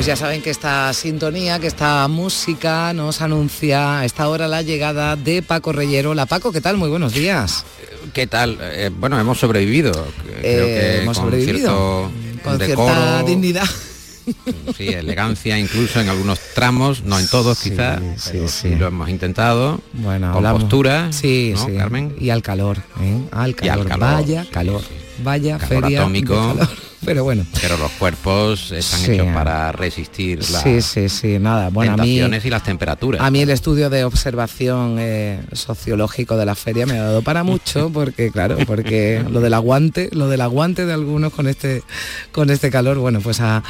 Pues ya saben que esta sintonía, que esta música nos anuncia a esta hora la llegada de Paco Reyero. La Paco, ¿qué tal? Muy buenos días. ¿Qué tal? Eh, bueno, hemos sobrevivido. Creo Eh, que hemos con sobrevivido. cierto Con decoro, cierta dignidad. Sí, elegancia incluso en algunos tramos, no en todos Sí, quizás, sí, pero sí. lo hemos intentado. Bueno, con hablamos- postura, Sí, ¿no. Carmen? Y al calor, ¿eh? Al Y calor. al calor, Vaya calor. Vaya Calor feria de atómico. calor. Pero bueno. Pero los cuerpos están Sí. hechos para resistir las Sí, sí, sí, nada. Bueno, a mí, tentaciones y las temperaturas. a mí el estudio de observación eh, sociológico de la feria me ha dado para mucho, porque claro, porque lo del aguante, lo del aguante de algunos con este, con este calor, bueno, pues ha,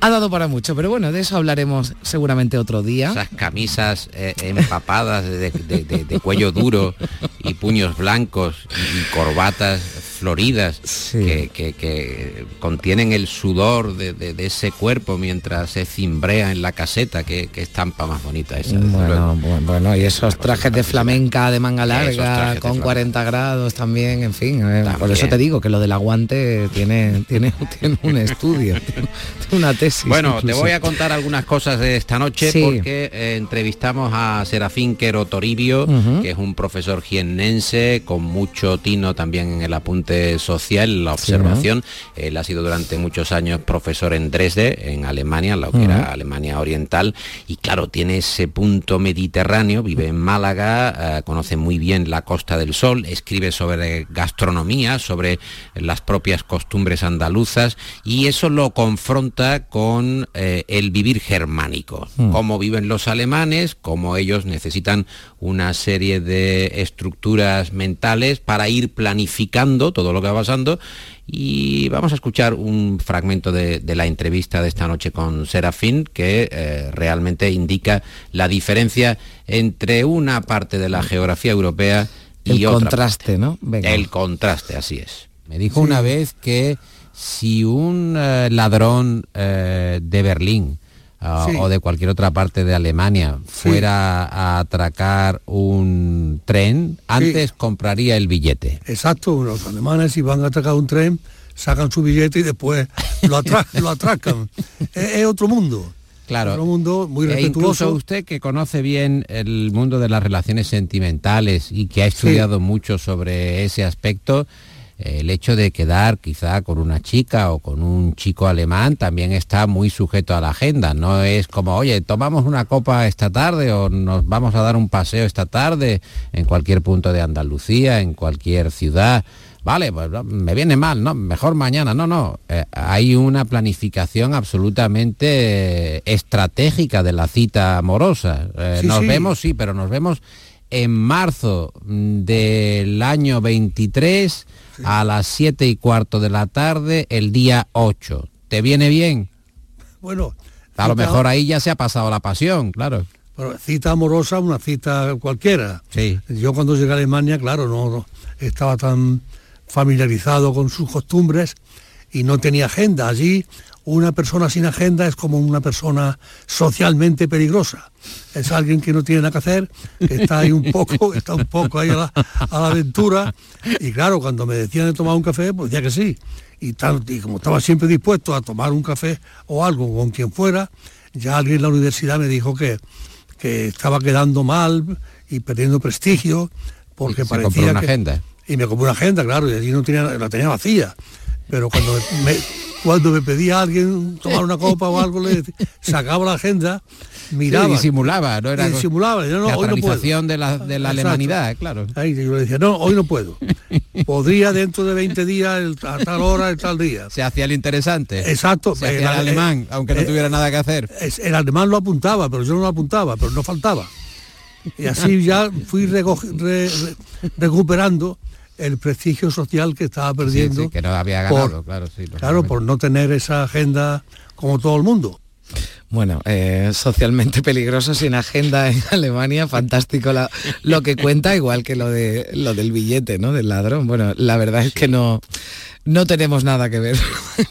ha dado para mucho. Pero bueno, de eso hablaremos seguramente otro día. Esas camisas eh, empapadas de, de- de- de cuello duro y puños blancos y corbatas floridas Sí. que, que- que contienen el sudor de, de- de ese cuerpo mientras se cimbrea en la caseta. Qué, qué estampa más bonita esa. Bueno, bueno, y esos trajes de flamenca de manga larga con flamenca. 40 grados también, en fin. eh, por eso te digo que lo del aguante tiene, tiene, tiene un estudio, tiene una tesis. Bueno, te voy a contar algunas cosas de esta noche Sí. porque eh, entrevistamos a Serafín Quero Toribio, que es un profesor jiennense con mucho tino también en el apunte social, la Sí, observación. Él ha sido durante muchos años profesor en Dresde, en Alemania, lo que era Alemania Oriental, y claro, tiene ese punto mediterráneo, vive en Málaga, eh, conoce muy bien la Costa del Sol, escribe sobre gastronomía, sobre las propias costumbres andaluzas, y eso lo confronta con eh, el vivir germánico, cómo viven los alemanes, cómo ellos necesitan una serie de estructuras mentales para ir planificando todo lo que va pasando y vamos a escuchar un fragmento de, de la entrevista de esta noche con Serafín que eh, realmente indica la diferencia entre una parte de la geografía europea y El otra contraste, ¿no? Venga. el contraste, así es. Me dijo una vez que si un eh, ladrón eh, de Berlín ah, Sí. o de cualquier otra parte de Alemania fuera a atracar un tren, antes compraría el billete. Exacto, los alemanes si van a atacar un tren, sacan su billete y después lo, atra- lo atracan. es, es otro mundo. Claro. Otro mundo muy E incluso respetuoso. usted que conoce bien el mundo de las relaciones sentimentales y que ha estudiado mucho sobre ese aspecto, el hecho de quedar quizá con una chica o con un chico alemán también está muy sujeto a la agenda. No es como, oye, tomamos una copa esta tarde o nos vamos a dar un paseo esta tarde en cualquier punto de Andalucía, en cualquier ciudad. Vale, pues me viene mal, ¿no? Mejor mañana. No, no. eh, hay una planificación absolutamente estratégica de la cita amorosa. Eh, Sí, nos sí. vemos, sí, pero nos vemos en marzo del año 23 a las 7 y cuarto de la tarde, el día 8. ¿Te viene bien? Bueno, A lo mejor ahí ya se ha pasado la pasión, claro. bueno, cita amorosa, una cita cualquiera. Sí. Yo cuando llegué a Alemania, claro, no, no estaba tan familiarizado con sus costumbres y no tenía agenda. Allí una persona sin agenda es como una persona socialmente peligrosa. Es alguien que no tiene nada que hacer, que está ahí un poco, está un poco ahí a la, a la aventura. Y claro, cuando me decían de tomar un café, pues decía que sí. Y, tal, y como estaba siempre dispuesto a tomar un café o algo con quien fuera, ya alguien en la universidad me dijo que, que estaba quedando mal y perdiendo prestigio porque Y se parecía compró una que- agenda. y me compré una agenda claro y allí no tenía la tenía vacía pero cuando me, cuando me pedía a alguien tomar una copa o algo le sacaba la agenda miraba Sí, disimulaba, no era disimulaba yo no, hoy no puedo de la, de la alemanidad, claro. Ahí yo le decía no hoy no puedo podría dentro de 20 días el- a tal hora el tal día Se hacía el interesante. exacto Se hacía el El- alemán, aunque no eh, tuviera nada que hacer. el alemán lo apuntaba, pero yo no lo apuntaba, pero no faltaba. Y así ya fui reco- re- re- recuperando el prestigio social que estaba perdiendo. Sí, sí, que no había por- ganado, claro, sí. Claro, por no tener esa agenda como todo el mundo. Bueno, eh, socialmente peligroso sin agenda en Alemania, fantástico lo que cuenta, igual que lo de lo del billete, ¿no? Del ladrón. Bueno, la verdad es que no no tenemos nada que ver.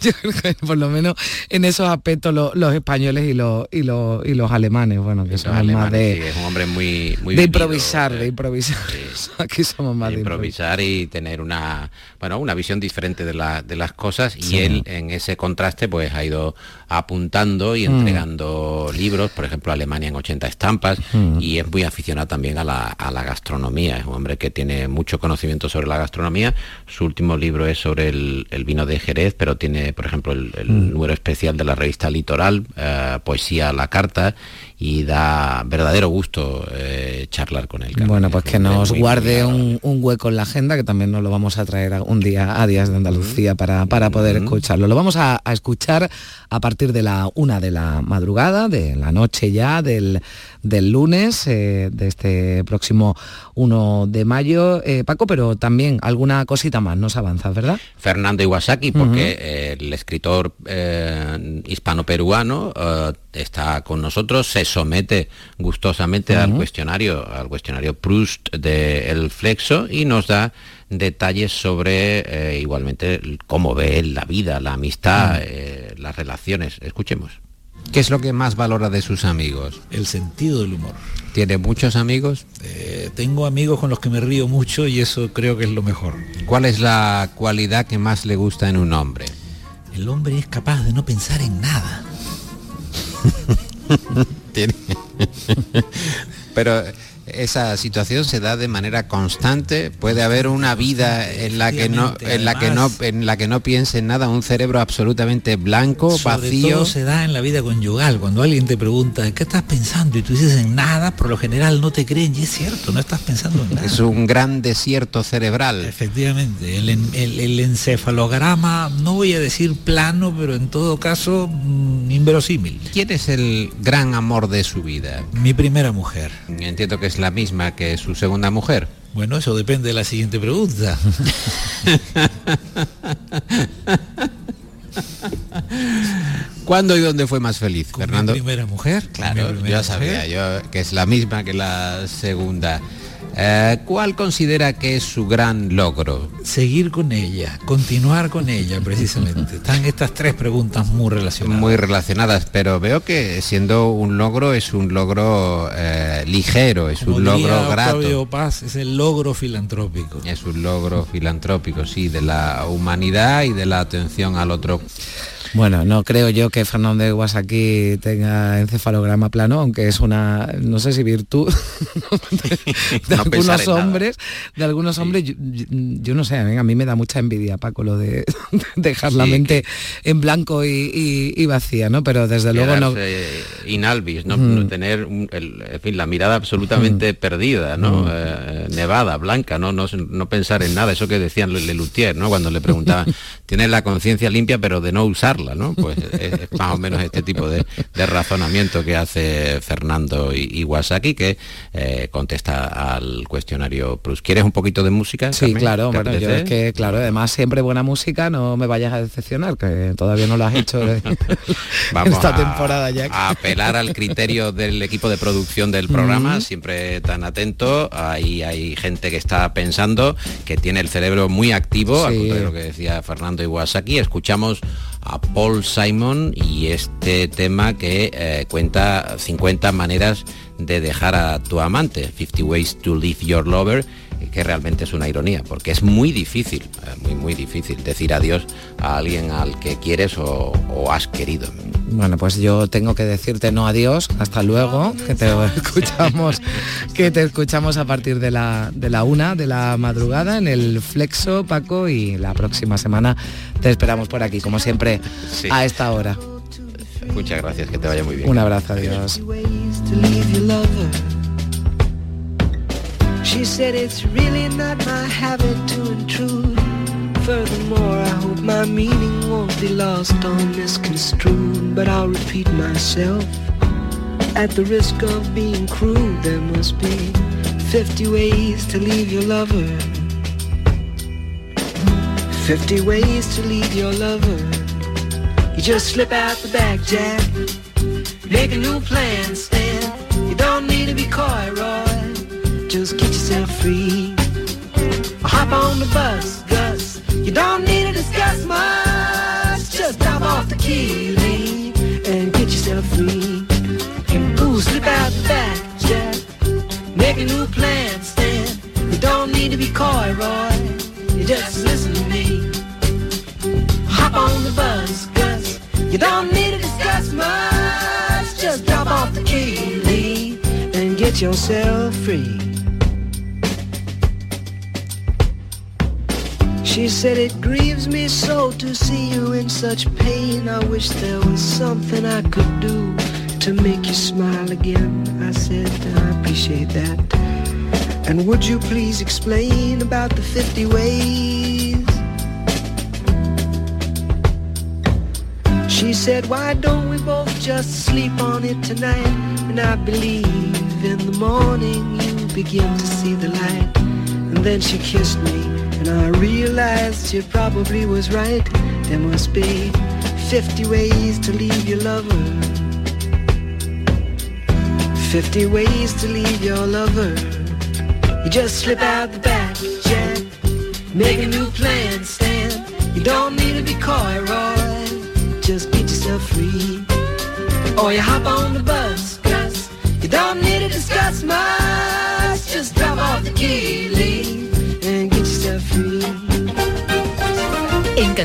por lo menos en esos aspectos los españoles y los, y los, y los alemanes, bueno, que son más de... es un hombre muy... muy de improvisar, de improvisar. Aquí somos más de, improvisar, y tener una, bueno, una visión diferente de, de las cosas y él en ese contraste pues ha ido apuntando y mm. entregando libros, por ejemplo, Alemania en 80 estampas, mm. y es muy aficionado también a la, a la gastronomía. Es un hombre que tiene mucho conocimiento sobre la gastronomía. Su último libro es sobre el el, vino de Jerez, pero tiene, por ejemplo, el, mm. número especial de la revista Litoral, eh, Poesía a la Carta, y da verdadero gusto eh, charlar con él. Bueno, pues que nos guarde un, hueco en la agenda, que también nos lo vamos a traer un día a Días de Andalucía para, para poder escucharlo. Lo vamos a, escuchar a partir de la una de la madrugada, de la noche ya, del, del lunes, eh, de este próximo 1 de mayo, Paco, pero también alguna cosita más nos avanza, ¿verdad? Fernando Iwasaki, porque el escritor hispano-peruano está con nosotros, se somete gustosamente al cuestionario, al cuestionario Proust de El Flexo y nos da detalles sobre eh, igualmente cómo ve él la vida, la amistad, eh, las relaciones. Escuchemos. ¿Qué es lo que más valora de sus amigos? El sentido del humor. ¿Tiene muchos amigos? Eh, tengo amigos con los que me río mucho y eso creo que es lo mejor. ¿Cuál es la cualidad que más le gusta en un hombre? El hombre es capaz de no pensar en nada. Pero esa situación se da de manera constante. Puede haber una vida en la que no en la que no en la que no piense en nada un cerebro absolutamente blanco vacío. todo se da en la vida conyugal cuando alguien te pregunta qué estás pensando y tú dices en nada por lo general no te creen y es cierto no estás pensando en nada. es un gran desierto cerebral. Efectivamente el, el encefalograma no voy a decir plano pero en todo caso mm, inverosímil. Quién es el gran amor de su vida mi primera mujer. Entiendo que es la misma que su segunda mujer? Bueno, eso depende de la siguiente pregunta. ¿Cuándo y dónde fue más feliz, Fernando? Mi primera mujer. Claro, yo sabía yo que es la misma que la segunda. Eh, ¿Cuál considera que es su gran logro? Seguir con ella, continuar con ella precisamente. Están estas tres preguntas muy relacionadas. Muy relacionadas, pero veo que siendo un logro es un logro eh, ligero, es un logro grato. Paz, es el logro filantrópico. Es un logro filantrópico, sí, de la humanidad y de la atención al otro. Bueno, no creo yo que Fernando de aquí tenga encefalograma plano, aunque es una, no sé si virtud de, algunos hombres, de algunos hombres, yo, no sé, a mí, me da mucha envidia, Paco, lo de dejar la mente en blanco y, vacía, ¿no? Pero desde luego no... Inalvis, ¿no? Mm. Tener, en fin, la mirada absolutamente mm. perdida, ¿no? Mm. Eh, nevada, blanca, ¿no? ¿no? No pensar en nada, eso que decían Lelutier, ¿no? Cuando le preguntaban, tienes la conciencia limpia pero de no pues es, más o menos este tipo de, razonamiento que hace Fernando Iwasaki, que eh, contesta al cuestionario Prus. ¿Quieres un poquito de música? Sí, claro, bueno, yo es que, claro, además siempre buena música, no me vayas a decepcionar, que todavía no lo has hecho Vamos esta temporada ya. A apelar al criterio del equipo de producción del programa, siempre tan atento. Ahí hay gente que está pensando, que tiene el cerebro muy activo, al contrario de lo que decía Fernando Iwasaki. Escuchamos a Paul Simon y este tema que eh, cuenta 50 maneras de dejar a tu amante, 50 Ways to Leave Your Lover, que realmente es una ironía, porque es muy difícil, eh, muy, muy difícil decir adiós a alguien al que quieres o, has querido. Bueno, pues yo tengo que decirte no adiós, hasta luego, que te escuchamos, que te escuchamos a partir de la, de la una de la madrugada en el Flexo, Paco, y la próxima semana te esperamos por aquí, como siempre, a esta hora. Muchas gracias, que te vaya muy bien. Un abrazo, adiós. She said it's really not my habit to intrude. Furthermore, I hope my meaning won't be lost or misconstrued. But I'll repeat myself. At the risk of being crude, there must be 50 ways to leave your lover. 50 ways to leave your lover. You just slip out the back, Jack Make a new plan, Stan. You don't need to be coy, Roy. Just get yourself free. Hop on the bus, Gus. You don't need to discuss much. Just drop off the key, Lee, and get yourself free. Ooh, slip out the back, Jack. Make a new plan, Stan. You don't need to be coy, Roy. You just listen to me. Hop on the bus, Gus. You don't need to discuss much. Just drop off the key, Lee, and get yourself free. She said it grieves me so to see you in such pain. I wish there was something I could do to make you smile again. I said I appreciate that. And would you please explain about the 50 ways? She said, why don't we both just sleep on it tonight? And I believe in the morning you begin to see the light. And then she kissed me, and I realized she probably was right. There must be 50 ways to leave your lover. 50 ways to leave your lover. You just slip out the back, Jack. Make a new plan, Stan. You don't need to be coy, Roy. Just get yourself free. Or you hop on the bus, Gus. You don't need to discuss much. Just drop off the key, Lee,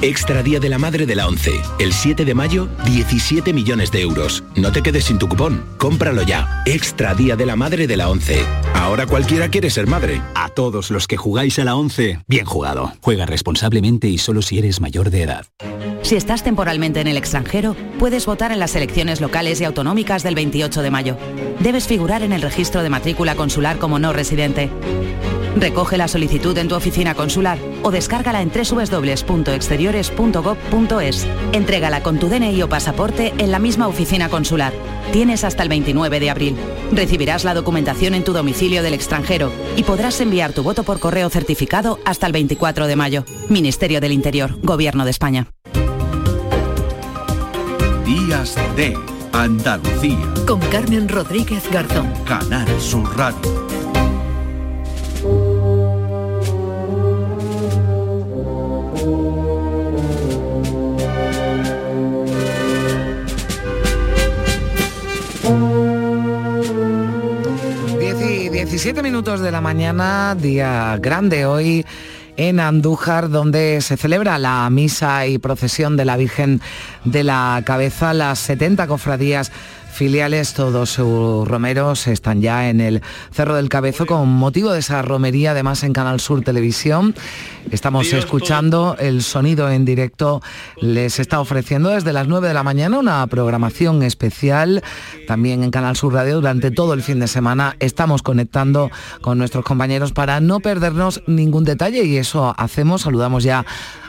Extra Día de la Madre de la 11. El 7 de mayo, 17 millones de euros. No te quedes sin tu cupón. Cómpralo ya. Extra Día de la Madre de la 11. Ahora cualquiera quiere ser madre. A todos los que jugáis a la 11, bien jugado. Juega responsablemente y solo si eres mayor de edad. Si estás temporalmente en el extranjero, puedes votar en las elecciones locales y autonómicas del 28 de mayo. Debes figurar en el registro de matrícula consular como no residente. Recoge la solicitud en tu oficina consular o descárgala en www.exteriores.gov.es. Entrégala con tu DNI o pasaporte en la misma oficina consular. Tienes hasta el 29 de abril. Recibirás la documentación en tu domicilio del extranjero y podrás enviar tu voto por correo certificado hasta el 24 de mayo. Ministerio del Interior, Gobierno de España. Días de Andalucía. Con Carmen Rodríguez Garzón. Canal Sur Radio. 17 minutos de la mañana, día grande hoy en Andújar, donde se celebra la misa y procesión de la Virgen de la Cabeza. Las 70 cofradías filiales, todos sus romeros están ya en el Cerro del Cabezo con motivo de esa romería, además en Canal Sur Televisión. Estamos escuchando el sonido en directo. Les está ofreciendo desde las 9 de la mañana una programación especial también en Canal Sur Radio durante todo el fin de semana. Estamos conectando con nuestros compañeros para no perdernos ningún detalle y eso hacemos. Saludamos ya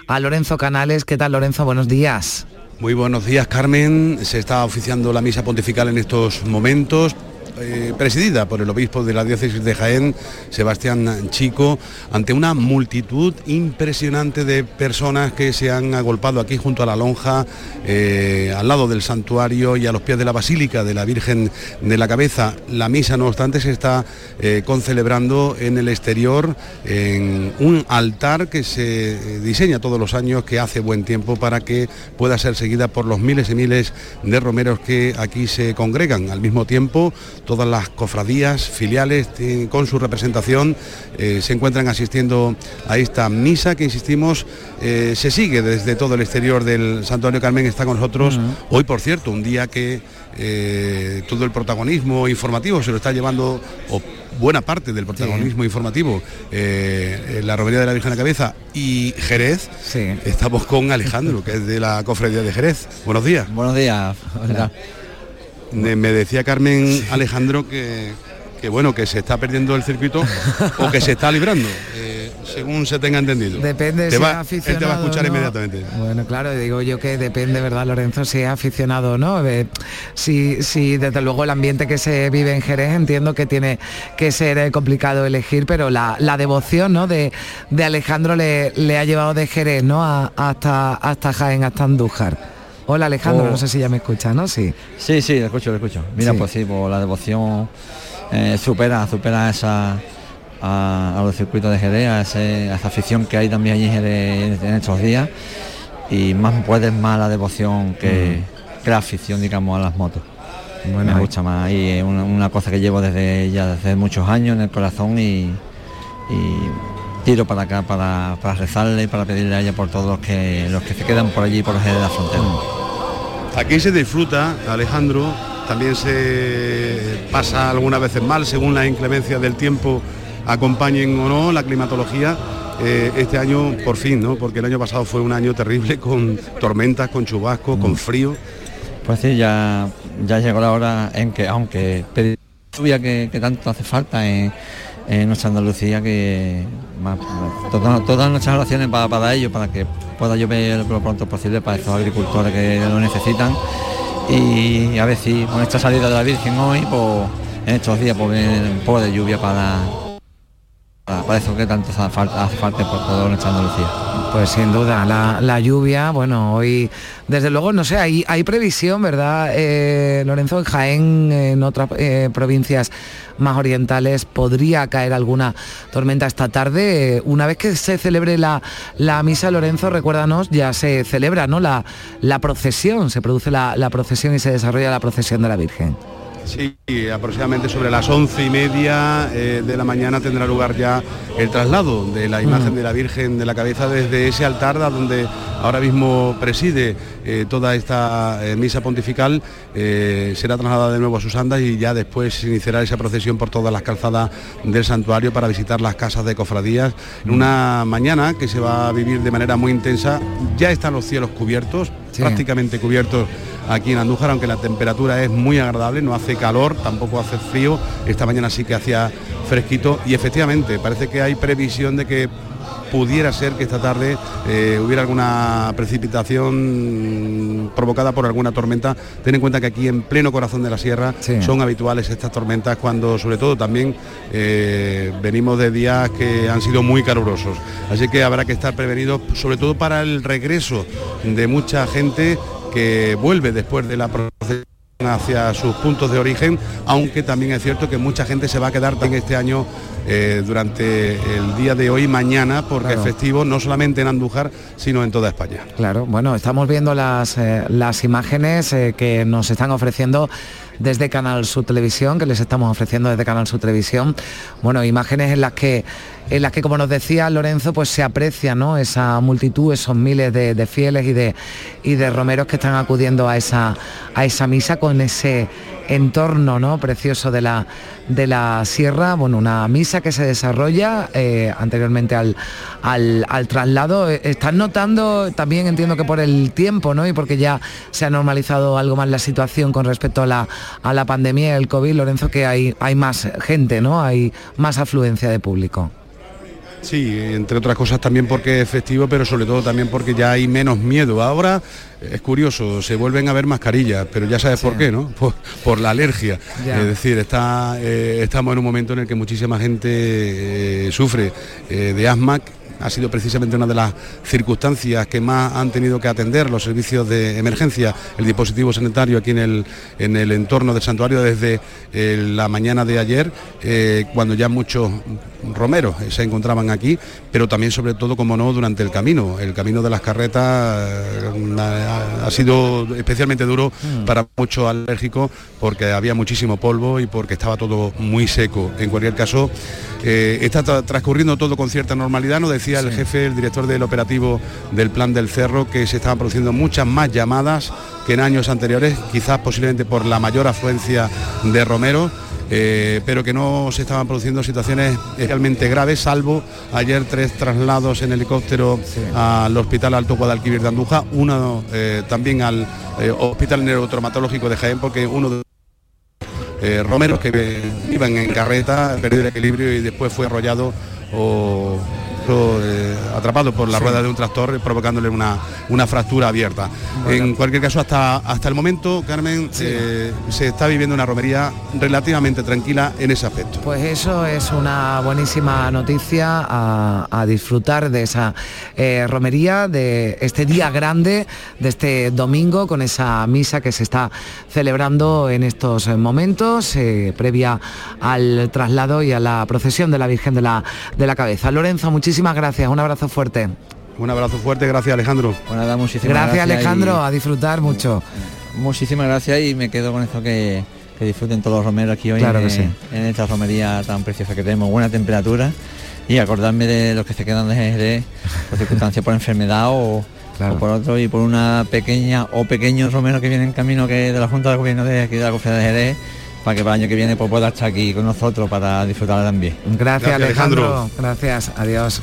a Lorenzo Canales. ¿Qué tal Lorenzo? Buenos días. Muy buenos días, Carmen. Se está oficiando la misa pontifical en estos momentos. Eh, presidida por el obispo de la diócesis de Jaén, Sebastián Chico, ante una multitud impresionante de personas que se han agolpado aquí junto a la lonja, eh, al lado del santuario y a los pies de la Basílica de la Virgen de la Cabeza. La misa, no obstante, se está eh, concelebrando en el exterior, en un altar que se eh, diseña todos los años, que hace buen tiempo para que pueda ser seguida por los miles y miles de romeros que aquí se congregan. Al mismo tiempo, todas las cofradías filiales eh, con su representación eh, se encuentran asistiendo a esta misa que, insistimos, eh, se sigue desde todo el exterior del Santuario Carmen, está con nosotros. Hoy, por cierto, un día que eh, todo el protagonismo informativo se lo está llevando, o buena parte del protagonismo informativo, eh, la romería de la Virgen de la Cabeza y Jerez. Estamos con Alejandro, que es de la cofradía de Jerez. Buenos días. Buenos días. Me me decía Carmen Alejandro que, que, bueno, que se está perdiendo el circuito o que se está librando. Eh, según se tenga entendido. Depende Te si va- es aficionado. Él te va a escuchar no. inmediatamente. Bueno, claro, digo yo que depende, ¿verdad, Lorenzo? Si es aficionado o no. Eh, si, si desde luego el ambiente que se vive en Jerez entiendo que tiene que ser eh, complicado elegir, pero la, la devoción ¿no? de, de Alejandro le, le ha llevado de Jerez ¿no? A- hasta, hasta Jaén, hasta Andújar. Hola Alejandro, Oh. no sé si ya me escucha, ¿no? Sí. Sí, sí, lo escucho, lo escucho. Mira, Sí. pues sí, pues la devoción eh, supera, supera esa a, a los circuitos de Jerez, a, ese- a esa afición que hay también allí en Jerez en estos días. Y más puedes más la devoción que, que la afición, digamos, a las motos. Bueno, Me gusta más y es una, una cosa que llevo desde ya desde muchos años en el corazón y, y tiro para acá para, para rezarle y para pedirle a ella por todos los que los que se quedan por allí por los de la frontera. Aquí se disfruta, Alejandro, también se pasa algunas veces mal según las inclemencias del tiempo acompañen o no la climatología. Eh, este año por fin, ¿no? Porque el año pasado fue un año terrible con tormentas, con chubascos, con frío. Pues sí, ya, ya llegó la hora en que, aunque pedir lluvia que, que tanto hace falta en, en nuestra Andalucía, que todas, nuestras oraciones para, para ello, para que pueda llover lo pronto posible para estos agricultores que lo necesitan. Y a ver si con esta salida de la Virgen hoy, pues en estos días, pues viene un poco de lluvia para, para, para eso que tanto hace falta, por toda nuestra Andalucía. Pues sin duda, la, lluvia, bueno, hoy, desde luego, no sé, hay, hay previsión, ¿verdad, eh, Lorenzo? En Jaén, en otras eh, provincias más orientales, podría caer alguna tormenta esta tarde. Una vez que se celebre la, la misa, Lorenzo, recuérdanos, ya se celebra, ¿no? La, la procesión, se produce la procesión y se desarrolla la procesión de la Virgen. Sí, aproximadamente sobre las once y media eh, de la mañana tendrá lugar ya el traslado de la imagen de la Virgen de la Cabeza desde ese altar donde ahora mismo preside eh, toda esta eh, misa pontifical. será trasladada de nuevo a sus andas y ya después se iniciará esa procesión por todas las calzadas del santuario para visitar las casas de cofradías. En una mañana que se va a vivir de manera muy intensa. Ya están los cielos cubiertos, Prácticamente cubiertos aquí en Andújar, aunque la temperatura es muy agradable, no hace calor, tampoco hace frío, esta mañana sí que hacía fresquito y efectivamente parece que hay previsión de que pudiera ser que esta tarde eh, hubiera alguna precipitación provocada por alguna tormenta. Ten en cuenta que aquí en pleno corazón de la sierra Sí. son habituales estas tormentas cuando sobre todo también eh, venimos de días que han sido muy calurosos. Así que habrá que estar prevenidos, sobre todo para el regreso de mucha gente que vuelve después de la procesión hacia sus puntos de origen, aunque también es cierto que mucha gente se va a quedar también este año eh, durante el día de hoy mañana, porque Claro. es festivo no solamente en Andújar, sino en toda España. Claro, bueno, estamos viendo las, eh, las imágenes eh, que nos están ofreciendo desde Canal Sur Televisión, que les estamos ofreciendo desde Canal Sur Televisión. Bueno, imágenes en las que, en las que como nos decía Lorenzo, pues se aprecia ¿no? esa multitud, esos miles de, fieles y de, y de romeros que están acudiendo a esa, a esa misa con ese entorno ¿no? precioso de la, de la sierra, bueno, una misa que se desarrolla eh, anteriormente al, al, al traslado. Eh, Están notando también, entiendo que por el tiempo, ¿no? Y porque ya se ha normalizado algo más la situación con respecto a la, a la pandemia del COVID, Lorenzo, que hay, hay más gente, ¿no? Hay más afluencia de público. Sí, entre otras cosas también porque es festivo, pero sobre todo también porque ya hay menos miedo. Ahora es curioso, se vuelven a ver mascarillas, pero ya sabes por qué, ¿no? Por, por la alergia. Ya. Es decir, está, eh, estamos en un momento en el que muchísima gente eh, sufre eh, de asma. Ha sido precisamente una de las circunstancias que más han tenido que atender los servicios de emergencia, el dispositivo sanitario aquí en el, en el entorno del santuario desde eh, la mañana de ayer, eh, cuando ya muchos romeros eh, se encontraban aquí, pero también sobre todo, como no, durante el camino. El camino de las carretas ha, ha sido especialmente duro para muchos alérgicos porque había muchísimo polvo y porque estaba todo muy seco. En cualquier caso, eh, está tra- transcurriendo todo con cierta normalidad, nos decía el jefe, el director del operativo del Plan del Cerro, que se estaban produciendo muchas más llamadas que en años anteriores, quizás posiblemente por la mayor afluencia de romeros. eh, pero que no se estaban produciendo situaciones realmente graves, salvo ayer tres traslados en helicóptero al Hospital Alto Guadalquivir de Andújar, uno eh, también al eh, Hospital Neurotraumatológico de Jaén, porque uno de romeros que iban en carreta, perdió el equilibrio y después fue arrollado o eh, atrapado por la rueda de un tractor, eh, provocándole una, una fractura abierta. En cualquier caso, hasta, hasta el momento, Carmen, eh, se está viviendo una romería relativamente tranquila en ese aspecto. Pues eso es una buenísima noticia a, a disfrutar de esa eh, romería, de este día grande, de este domingo, con esa misa que se está celebrando en estos momentos, previa al traslado y a la procesión de la Virgen de la, de la Cabeza. Lorenzo, muchísimas gracias, un abrazo fuerte. Un abrazo fuerte, gracias Alejandro. Bueno, nada, muchísimas Gracias gracias Alejandro, y- a disfrutar mucho. Muchísimas gracias y me quedo con esto que, que disfruten todos los romeros aquí hoy Claro en, que sí. en esta romería tan preciosa que tenemos, buena temperatura y acordarme de los que se quedan de Jerez por circunstancias, por enfermedad o, o por otro y por una pequeña o pequeños romeros que vienen en camino que de la Junta de Gobierno de aquí de la Cofradía de Jerez para que para el año que viene pues, pueda estar aquí con nosotros para disfrutar también. Gracias, Alejandro. Gracias, adiós.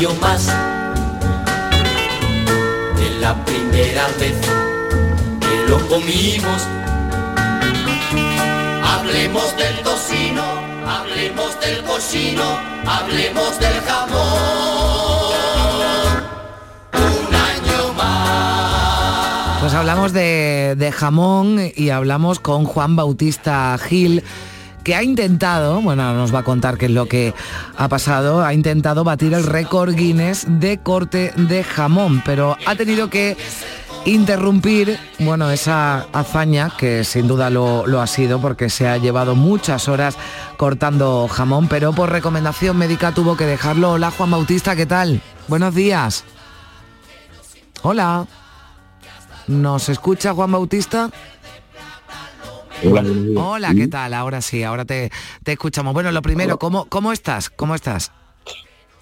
Año más, de la primera vez que lo comimos. Hablemos del tocino, hablemos del cochino, hablemos del jamón. Un año más. Pues hablamos de, de jamón y hablamos con Juan Bautista Gil, que ha intentado, bueno, nos va a contar qué es lo que ha pasado, ha intentado batir el récord Guinness de corte de jamón, pero ha tenido que interrumpir, bueno, esa hazaña, que sin duda lo, lo ha sido, porque se ha llevado muchas horas cortando jamón, pero por recomendación médica tuvo que dejarlo. Hola Juan Bautista, ¿qué tal? Buenos días. Hola. ¿Nos escucha Juan Bautista? Hola, ¿qué tal? Ahora sí, ahora te, te escuchamos. Bueno, lo primero, ¿cómo, ¿cómo estás? ¿Cómo estás?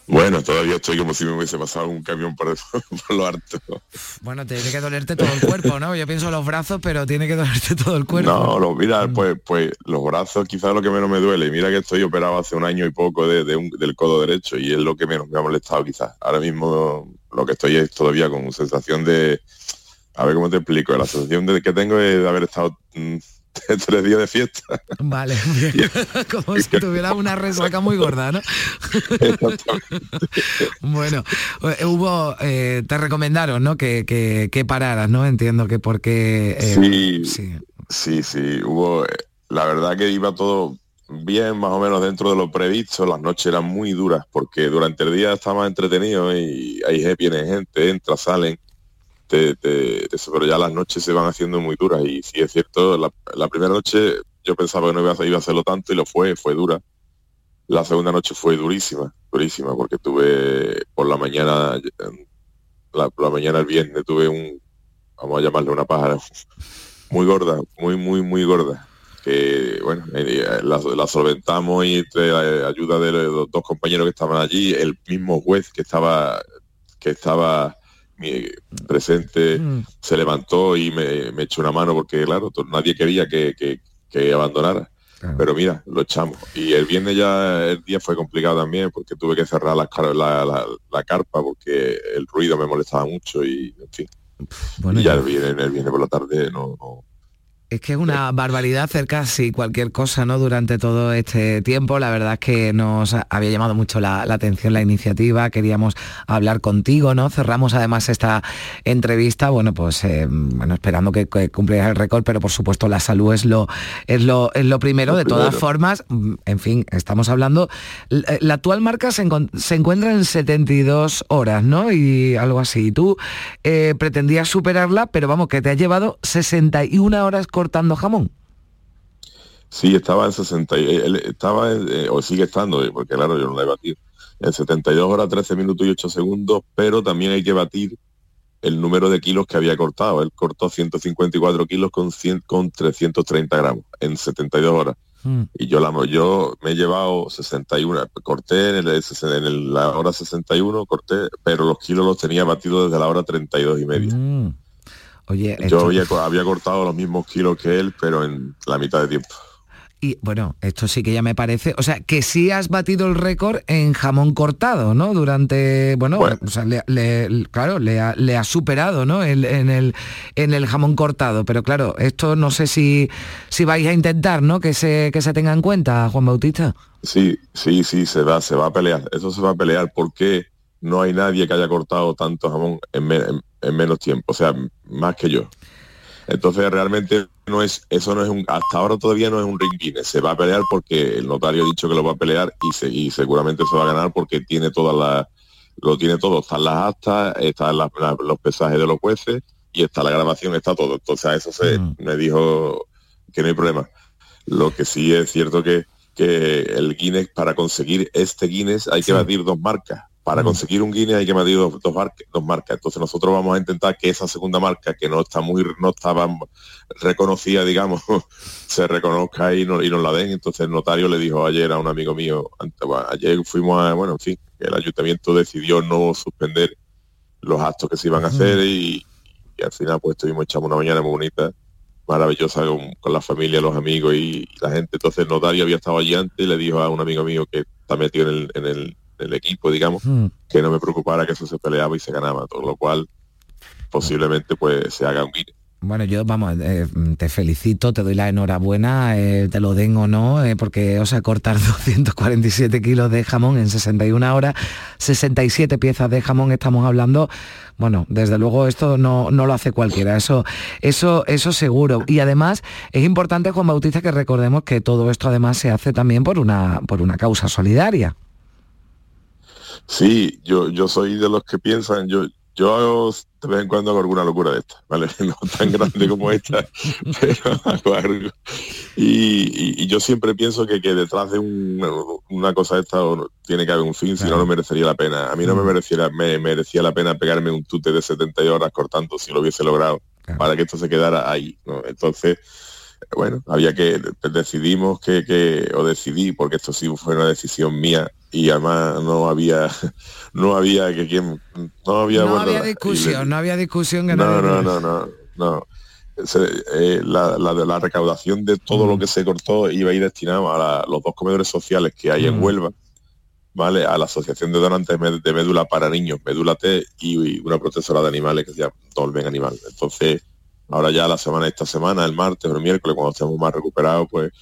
Bueno, todavía estoy como si me hubiese pasado un camión por, por lo harto. Bueno, tiene que dolerte todo el cuerpo, ¿no? Yo pienso los brazos, pero tiene que dolerte todo el cuerpo. No, no, mira, pues, pues los brazos quizás lo que menos me duele. Mira que estoy operado hace un año y poco de, de un- del codo derecho y es lo que menos me ha molestado quizás. Ahora mismo lo que estoy es todavía con sensación de, a ver cómo te explico, la sensación de que tengo es de haber estado mm, tres días de fiesta. Vale, bien. como si tuviera una resaca muy gorda, ¿no? bueno, eh, hubo, eh, te recomendaron, ¿no? Que, que, que pararas, ¿no? Entiendo que porque... eh, sí, sí, sí, hubo, eh, la verdad que iba todo bien, más o menos dentro de lo previsto, las noches eran muy duras, porque durante el día está más entretenido y ahí viene gente, entra, salen, te- te- te- pero ya las noches se van haciendo muy duras y sí es cierto, la, la primera noche yo pensaba que no iba a, iba a hacerlo tanto y lo fue, fue dura. La segunda noche fue durísima, durísima, porque tuve por la mañana, la, por la mañana el viernes tuve un, vamos a llamarle una pájara, muy gorda, muy, muy, muy gorda. Que bueno, la, la solventamos y entre la ayuda de los dos compañeros que estaban allí, el mismo juez que estaba, que estaba mi- presente se levantó y me, me echó una mano porque claro, nadie quería que, que- que abandonara. Pero mira, lo echamos. Y el viernes ya el día fue complicado también porque tuve que cerrar las car- la, la- la carpa porque el ruido me molestaba mucho y en fin. Bueno, y ya ya. el viernes, el viernes por la tarde no, no, Es que es una barbaridad hacer casi cualquier cosa, ¿no? Durante todo este tiempo. La verdad es que nos había llamado mucho la, la atención la iniciativa. Queríamos hablar contigo, ¿no? Cerramos además esta entrevista, bueno, pues eh, bueno, esperando que, que cumplieras el récord, pero por supuesto la salud es lo, es lo, es lo primero. De todas formas, mm, en fin, estamos hablando. La, la actual marca se, encon- se encuentra en 72 horas, ¿no? Y algo así. Y tú eh, pretendías superarla, pero vamos, que te ha llevado 61 horas cortando jamón. Sí, estaba en 60, y- él estaba, en- eh, o sigue estando, eh, porque claro, yo no la he batido, en 72 horas, 13 minutos y 8 segundos, pero también hay que batir el número de kilos que había cortado. Él cortó 154 kilos con, 100, con 330 gramos en 72 horas. Y yo, la, yo me he llevado 61, corté en, el, en el- la hora 61, corté, pero los kilos los tenía batidos desde la hora 32 y media. Mm. Oye, Yo había, co- había cortado los mismos kilos que él, pero en la mitad de tiempo. Y bueno, esto sí que ya me parece, o sea, que sí has batido el récord en jamón cortado, ¿no? Durante, bueno, o sea, le, le- claro, le ha, le ha superado, ¿no? El- en, el, en el jamón cortado, pero claro, esto no sé si, si vais a intentar, ¿no? Que se, que se tenga en cuenta, Juan Bautista. Sí, sí, sí, se va, se va a pelear. Eso se va a pelear porque no hay nadie que haya cortado tanto jamón en- en menos tiempo, o sea, más que yo. Entonces realmente no es, eso no es un, hasta ahora todavía no es un ring Guinness. Se va a pelear porque el notario ha dicho que lo va a pelear y, se- y seguramente se va a ganar porque tiene todas las, lo tiene todo. Están las actas, están las- la- los pesajes de los jueces y está la grabación, está todo. Entonces a eso se me dijo que no hay problema. Lo que sí es cierto que, que el Guinness, para conseguir este Guinness hay que batir dos marcas. Para conseguir un Guinness hay que batir dos, dos, marca- dos marcas. Entonces nosotros vamos a intentar que esa segunda marca, que no está muy, no estaba reconocida, digamos, se reconozca y, no, y nos la den. Entonces el notario le dijo ayer a un amigo mío, ayer fuimos a, bueno, en fin, el ayuntamiento decidió no suspender los actos que se iban a hacer y, y al final pues estuvimos echando una mañana muy bonita maravillosa con, con la familia, los amigos y, y la gente. Entonces el notario había estado allí antes y le dijo a un amigo mío que está metido en el, en el, en el equipo, digamos, que no me preocupara que eso se peleaba y se ganaba, todo lo cual posiblemente pues se haga un Guinness. Bueno, yo, vamos, eh, te felicito, te doy la enhorabuena, eh, te lo den o no, eh, porque, o sea, cortar 247 kilos de jamón en 61 horas, 67 piezas de jamón estamos hablando, bueno, desde luego esto no, no lo hace cualquiera, eso, eso, eso seguro. Y además es importante, Juan Bautista, que recordemos que todo esto además se hace también por una, por una causa solidaria. Sí, yo, yo soy de los que piensan, yo, yo hago de vez en cuando hago alguna locura de esta, ¿vale? No tan grande como esta, pero hago algo. Y, y- y yo siempre pienso que, que detrás de un- una cosa de esta tiene que haber un fin, si no, no merecería la pena. A mí no me mereciera, me merecía la pena pegarme un tute de 70 horas cortando si lo hubiese logrado, para que esto se quedara ahí, ¿no? Entonces, bueno, había que, decidimos que, que, o decidí, porque esto sí fue una decisión mía, y además no había, no había que quien, no había, No bueno, había discusión, no había discusión que no, no, no, no, no. Se- eh, la, la la recaudación de todo Mm. lo que se cortó iba a ir destinado a la- los dos comedores sociales que hay en Mm. Huelva, ¿vale? A la Asociación de Donantes de Médula para Niños, Médula T, y una protectora de animales que se llama Dolmen Animal. Entonces, ahora ya la semana, esta semana, el martes o el miércoles, cuando estemos más recuperados, pues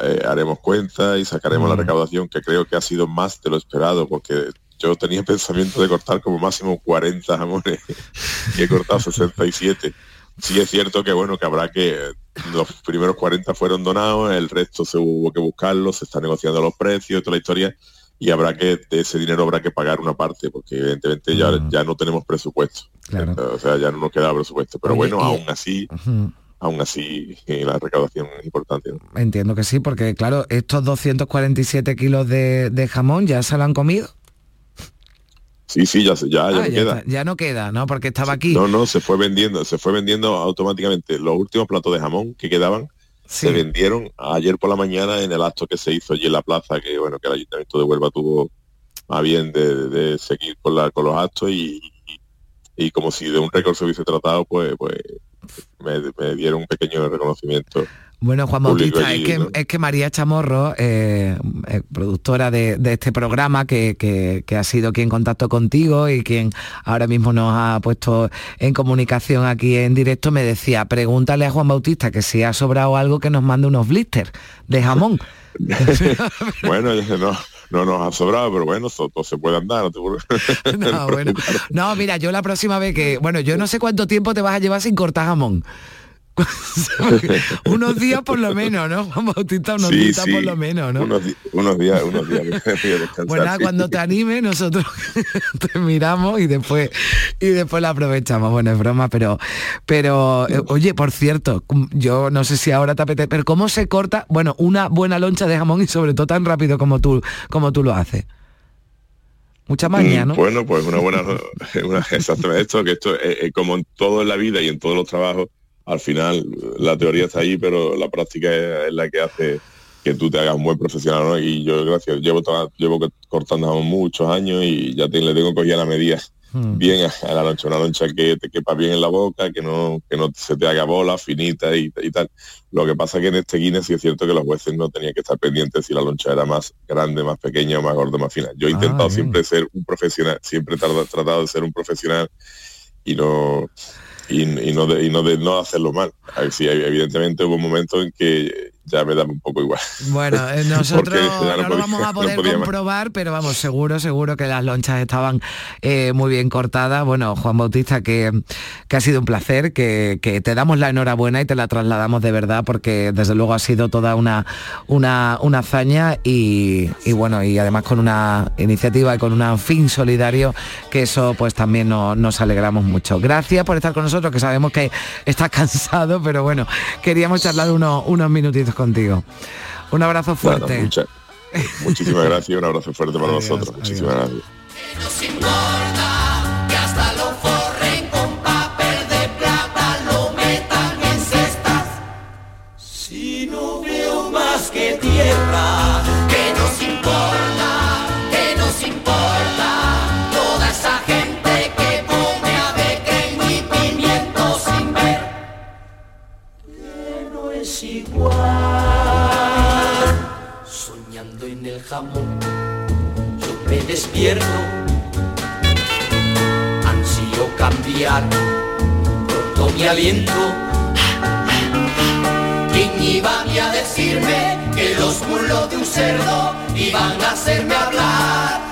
eh, haremos cuenta y sacaremos la recaudación, que creo que ha sido más de lo esperado, porque yo tenía pensamiento de cortar como máximo 40 jamones y he cortado 67. Sí es cierto que bueno, que habrá que los primeros 40 fueron donados, el resto se hubo que buscarlo, se está negociando los precios, toda la historia, y habrá que, de ese dinero habrá que pagar una parte, porque evidentemente ya, ya no tenemos presupuesto. O sea, ya no nos queda presupuesto. Pero Oye, bueno, y- aún así, aún así eh, la recaudación es importante. ¿no? Entiendo que sí, porque claro, estos 247 kilos de, de jamón ya se lo han comido. Sí, sí, ya, se- ya, ya Ah, ya, queda. está, ya no queda, ¿no? Porque estaba aquí. No, no, se fue vendiendo, se fue vendiendo automáticamente. Los últimos platos de jamón que quedaban se vendieron ayer por la mañana en el acto que se hizo allí en la plaza, que bueno, que el Ayuntamiento de Huelva tuvo a bien de, de seguir con, la, con los actos y, y- y como si de un récord se hubiese tratado, pues, pues me, me dieron un pequeño reconocimiento Bueno, Juan Bautista, es, que, es que María Chamorro, eh, eh, productora de, de este programa, que, que- que ha sido quien contactó contigo y quien ahora mismo nos ha puesto en comunicación aquí en directo, me decía, pregúntale a Juan Bautista que si ha sobrado algo que nos mande unos blisters de jamón. bueno, no, no nos ha sobrado, pero bueno, eso todo se puede andar. No, te. No, bueno. No, mira, yo la próxima vez que, bueno, yo no sé cuánto tiempo te vas a llevar sin cortar jamón. unos días por lo menos, ¿no? Juan Bautista, unos Sí, días sí, por lo menos, ¿no? Unos, días, unos días. descansar, sí. cuando te anime, nosotros te miramos y después y después la aprovechamos. Bueno, es broma, pero pero eh, oye, por cierto, yo no sé si ahora te apetece, pero cómo se corta, bueno, una buena loncha de jamón y sobre todo tan rápido como tú como tú lo haces. Mucha maña, Mm, ¿no? Bueno, pues una buena, una, exactamente esto, que esto es, es como en todo en la vida y en todos los trabajos, al final la teoría está ahí, pero la práctica es, es la que hace que tú te hagas un buen profesional, ¿no? Y yo, gracias, llevo, llevo co- cortando muchos años y ya te, le tengo cogida la medida Mm. bien a, la loncha, una loncha que te quepa bien en la boca, que no, que no se te haga bola, finita y, y tal. Lo que pasa que en este Guinness sí es cierto que los jueces no tenían que estar pendientes si la loncha era más grande, más pequeña o más gorda, más fina. Yo he Ah, intentado siempre ser un profesional, siempre he tratado de ser un profesional y no y, y no de, y no de no hacerlo mal. Sí, evidentemente hubo un momento en que ya me daba un poco igual. Bueno, eh, nosotros no, no lo vamos a no poder más. comprobar, pero vamos, seguro, seguro que las lonchas estaban eh, muy bien cortadas. Bueno, Juan Bautista, que, que ha sido un placer, que, que te damos la enhorabuena y te la trasladamos de verdad, porque desde luego ha sido toda una, una, una hazaña y, y bueno, y además con una iniciativa y con un fin solidario, que eso pues también no- nos alegramos mucho. Gracias por estar con nosotros, que sabemos que estás cansado, pero bueno, queríamos charlar unos, unos minutitos contigo. Un abrazo Nada, fuerte. mucha- muchísimas gracias y un abrazo fuerte para vosotros. Muchísimas gracias. Mi aliento. ¿Quién iba a decirme que los mulos de un cerdo iban a hacerme hablar?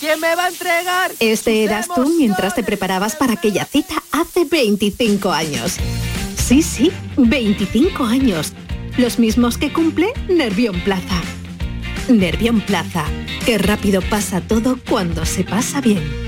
¿Quién me va a entregar? Este eras tú mientras te preparabas para aquella cita hace 25 años. Sí, sí, 25 años. Los mismos que cumple Nervión Plaza. Nervión Plaza. Qué rápido pasa todo cuando se pasa bien.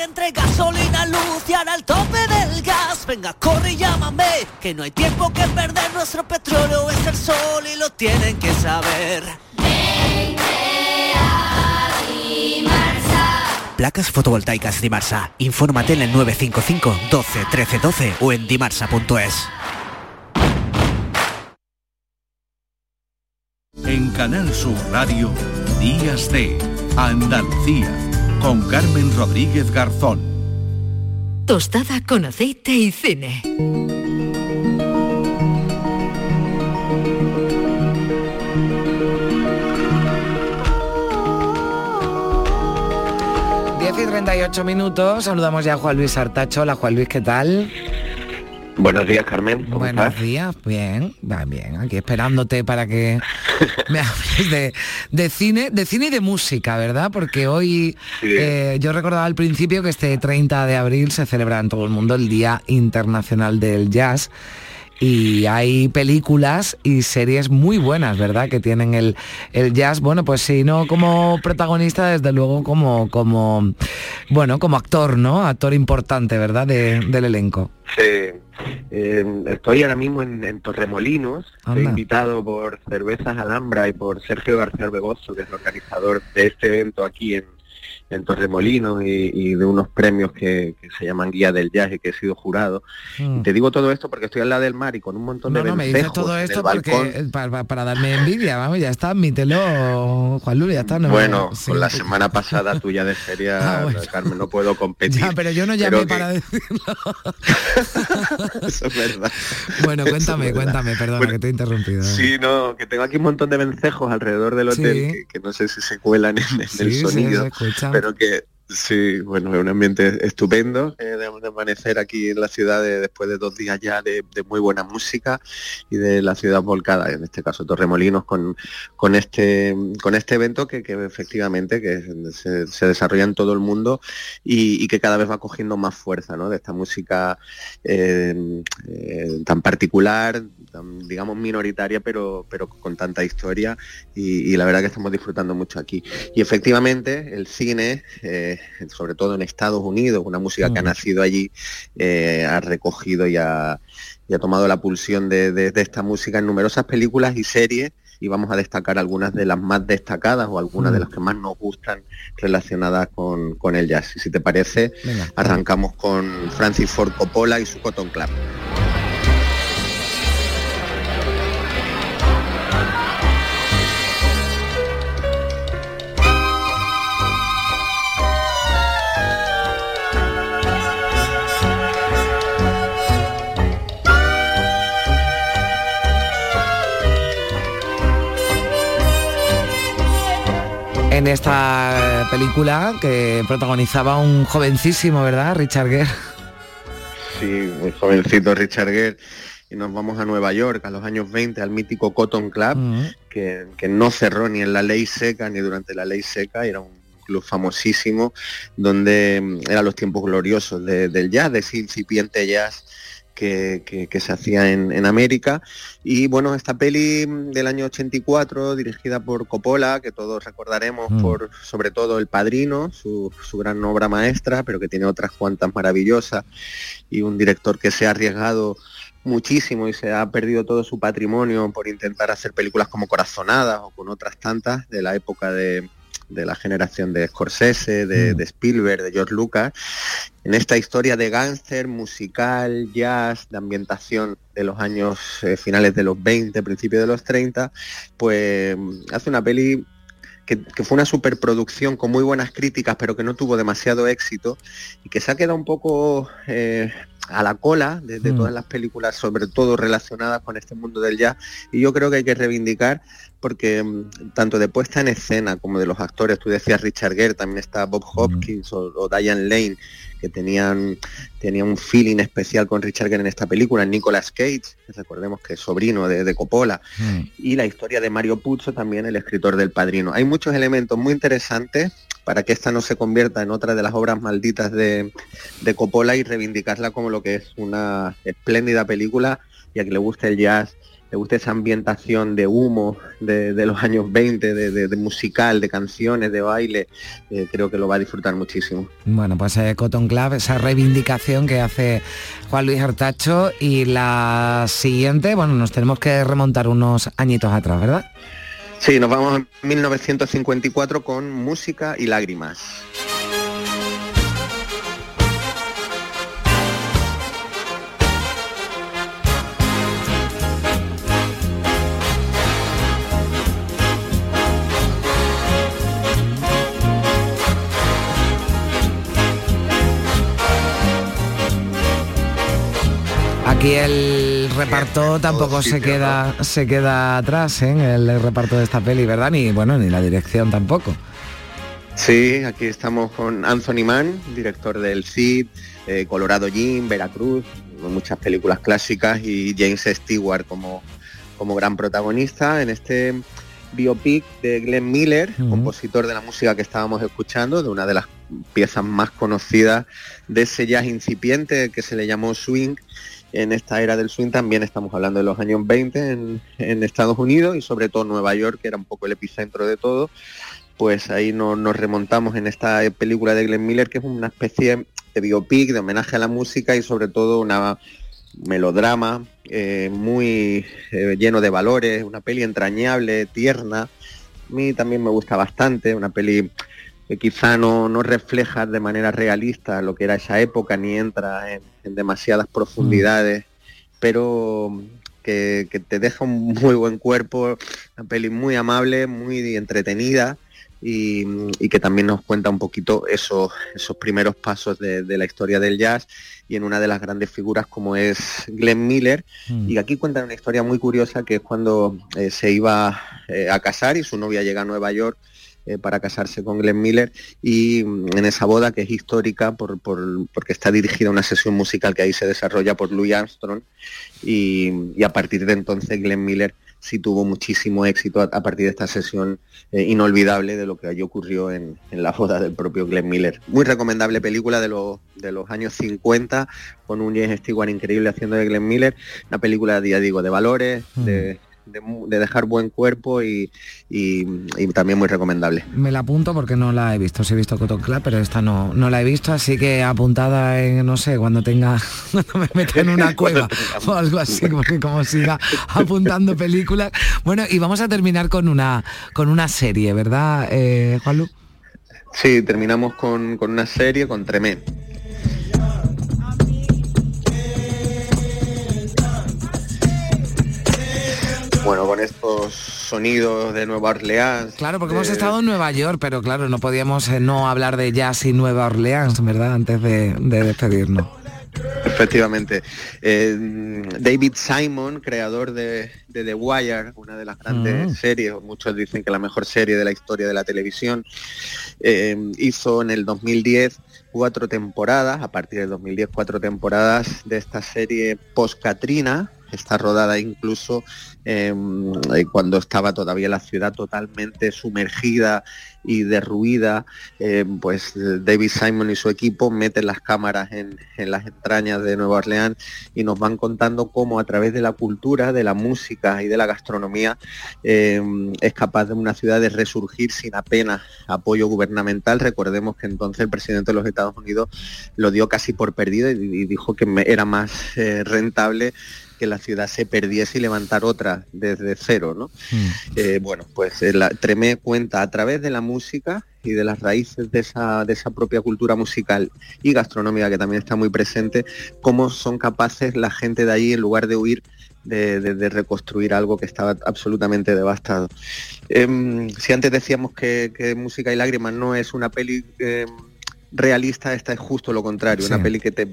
entre gasolina, luz y ahora el tope del gas, venga, corre y llámame, que no hay tiempo que perder, nuestro petróleo es el sol y lo tienen que saber. Placas fotovoltaicas Dimarsa. Infórmate en el 955 12 13 12 o en dimarsa.es. En Canal Sur Radio, Días de Andalucía, con Carmen Rodríguez Garzón. Tostada con aceite y cine. y 38 minutos. Saludamos ya a Juan Luis Artacho. Hola Juan Luis, ¿qué tal? Buenos días, Carmen. ¿Cómo Buenos estás? días, bien, va bien, aquí esperándote para que me hables de, de cine, de cine y de música, ¿verdad? Porque hoy eh, yo recordaba al principio que este 30 de abril se celebra en todo el mundo el Día Internacional del Jazz y hay películas y series muy buenas, ¿verdad? Que tienen el, el jazz, bueno, pues si no como protagonista, desde luego como, como bueno, como actor, ¿no? Actor importante, ¿verdad? De- del elenco. Sí. Eh, estoy ahora mismo en, en Torremolinos. Estoy Anda. invitado por Cervezas Alhambra y por Sergio García Begoso, que es el organizador de este evento aquí en, en Torremolinos y, y de unos premios que, que se llaman Guía del Jazz y que he sido jurado. Mm. Y te digo todo esto porque estoy al lado del mar y con un montón No, de no, me dices todo esto porque eh, para, para darme envidia, vamos, ya está, admítelo, Juan Luis, ya está. No, bueno, sí. con la semana pasada tú ya de feria, Ah, bueno. Carmen, no puedo competir. Ya, pero yo no llamé que- para decirlo. Eso es verdad. Bueno, cuéntame, cuéntame, perdona Bueno, que te he interrumpido. Sí, no, que tengo aquí un montón de vencejos alrededor del hotel Sí. que, que no sé si se cuelan en, en Sí, el sonido, se. Pero que sí, bueno, es un ambiente estupendo eh, de, amanecer aquí en la ciudad de- después de dos días ya de, muy buena música y de la ciudad volcada, en este caso Torremolinos, con, con este con este evento que, que efectivamente que se, desarrolla en todo el mundo y, que cada vez va cogiendo más fuerza, ¿no? De esta música eh, eh, tan particular, tan, digamos minoritaria, pero, pero con tanta historia y, y la verdad que estamos disfrutando mucho aquí. Y efectivamente el cine, eh, sobre todo en Estados Unidos, una música que ha nacido allí, eh, ha recogido y ha, y ha tomado la pulsión de, de- de esta música en numerosas películas y series y vamos a destacar algunas de las más destacadas o algunas de las que más nos gustan relacionadas con, con el jazz. Y si te parece, Venga. arrancamos con Francis Ford Coppola y su Cotton Club. En esta película que protagonizaba un jovencísimo, ¿verdad? Richard Gere. Sí, muy jovencito Richard Gere. Y nos vamos a Nueva York a los años 20 al mítico Cotton Club, que, que no cerró ni en la ley seca ni durante la ley seca, era un club famosísimo donde mm, eran los tiempos gloriosos de- del jazz, de ese incipiente jazz que, que- que se hacía en, en América. Y bueno, esta peli del año 84, dirigida por Coppola, que todos recordaremos Mm. por sobre todo El Padrino, su, su gran obra maestra, pero que tiene otras cuantas maravillosas, y un director que se ha arriesgado muchísimo y se ha perdido todo su patrimonio por intentar hacer películas como Corazonadas o con otras tantas de la época de, de la generación de Scorsese, de, de Spielberg, de George Lucas, en esta historia de gángster, musical, jazz, de ambientación de los años eh, finales de los 20, principios de los 30, pues hace una peli que, que fue una superproducción con muy buenas críticas, pero que no tuvo demasiado éxito y que se ha quedado un poco eh, a la cola de, de Mm. todas las películas, sobre todo relacionadas con este mundo del jazz. Y yo creo que hay que reivindicar porque mm, tanto de puesta en escena como de los actores, tú decías Richard Gere, también está Bob Hopkins o, o Diane Lane, que tenían, tenían un feeling especial con Richard Gere en esta película, Nicolas Cage, que recordemos que es sobrino de, de Coppola, y la historia de Mario Puzo, también el escritor del Padrino. Hay muchos elementos muy interesantes para que esta no se convierta en otra de las obras malditas de, de Coppola y reivindicarla como lo que es una espléndida película y a que le guste el jazz, le guste esa ambientación de humo de, de los años 20, de, musical, de canciones, de baile, eh, creo que lo va a disfrutar muchísimo. Bueno, pues Cotton Club, esa reivindicación que hace Juan Luis Artacho y la siguiente, bueno, nos tenemos que remontar unos añitos atrás, ¿verdad? Sí, nos vamos a 1954 con Música y Lágrimas. Aquí el reparto tampoco se queda se queda atrás ¿eh? en el reparto de esta peli, ¿verdad? Ni bueno, ni la dirección tampoco. Sí, aquí estamos con Anthony Mann, director del CID, eh, Colorado Jim, Veracruz, muchas películas clásicas y James Stewart como, como gran protagonista en este biopic de Glenn Miller, compositor de la música que estábamos escuchando, de una de las piezas más conocidas de ese jazz incipiente que se le llamó swing. En esta era del swing también estamos hablando de los años 20 en, Estados Unidos y sobre todo Nueva York, que era un poco el epicentro de todo. Pues ahí nos remontamos en esta película de Glenn Miller, que es una especie de biopic, de homenaje a la música y sobre todo una melodrama eh, muy eh, lleno de valores, una peli entrañable, tierna. A mí también me gusta bastante, una peli que quizá no, no refleja de manera realista lo que era esa época ni entra en, demasiadas profundidades, pero que, que, te deja un muy buen cuerpo, una peli muy amable, muy entretenida y, que también nos cuenta un poquito esos, esos primeros pasos de, la historia del jazz y en una de las grandes figuras como es Glenn Miller. Mm. Y aquí cuentan una historia muy curiosa que es cuando eh, se iba eh, a casar y su novia llega a Nueva York eh, para casarse con Glenn Miller y mm, en esa boda que es histórica por, porque está dirigida una sesión musical que ahí se desarrolla por Louis Armstrong y, a partir de entonces Glenn Miller sí tuvo muchísimo éxito a, partir de esta sesión eh, inolvidable de lo que allí ocurrió en, la boda del propio Glenn Miller. Muy recomendable película de, los de los años 50, con un James Stewart increíble haciendo de Glenn Miller, una película, ya digo, de valores, de de, dejar buen cuerpo y, también muy recomendable. Me la apunto porque no la he visto, sí he visto Cotton Club, pero esta no, no la he visto, así que apuntada en, no sé, cuando tenga, cuando me meta en una cueva o algo así, porque como siga apuntando películas. Bueno, y vamos a terminar con una, con una serie, ¿verdad, eh, Juanlu? Sí, terminamos con, con una serie, con Tremé. Bueno, con estos sonidos de Nueva Orleans. Claro, porque hemos estado en Nueva York, pero claro, no podíamos eh, no hablar de jazz y Nueva Orleans, ¿verdad? Antes de, despedirnos. Efectivamente. Eh, David Simon, creador de, The Wire, una de las grandes mm. series, muchos dicen que la mejor serie de la historia de la televisión, eh, hizo en el 2010 cuatro temporadas, a partir del 2010 cuatro temporadas de esta serie post-Katrina, está rodada incluso eh, cuando estaba todavía la ciudad totalmente sumergida y derruida, em, pues David Simon y su equipo meten las cámaras en, las entrañas de Nueva Orleans y nos van contando cómo a través de la cultura, de la música y de la gastronomía em, es capaz de una ciudad de resurgir sin apenas apoyo gubernamental. Recordemos que entonces el presidente de los Estados Unidos lo dio casi por perdido y, dijo que era más eh, rentable que la ciudad se perdiese y levantar otra desde cero, ¿no? Hmm. Eh, bueno, pues eh, la, Tremé cuenta a través de la música y de las raíces de esa, de esa propia cultura musical y gastronómica que también está muy presente, cómo son capaces la gente de allí, en lugar de huir, de, reconstruir algo que estaba absolutamente devastado. Em, si antes decíamos que, Música y Lágrimas no es una peli em, realista, esta es justo lo contrario, una peli que, te,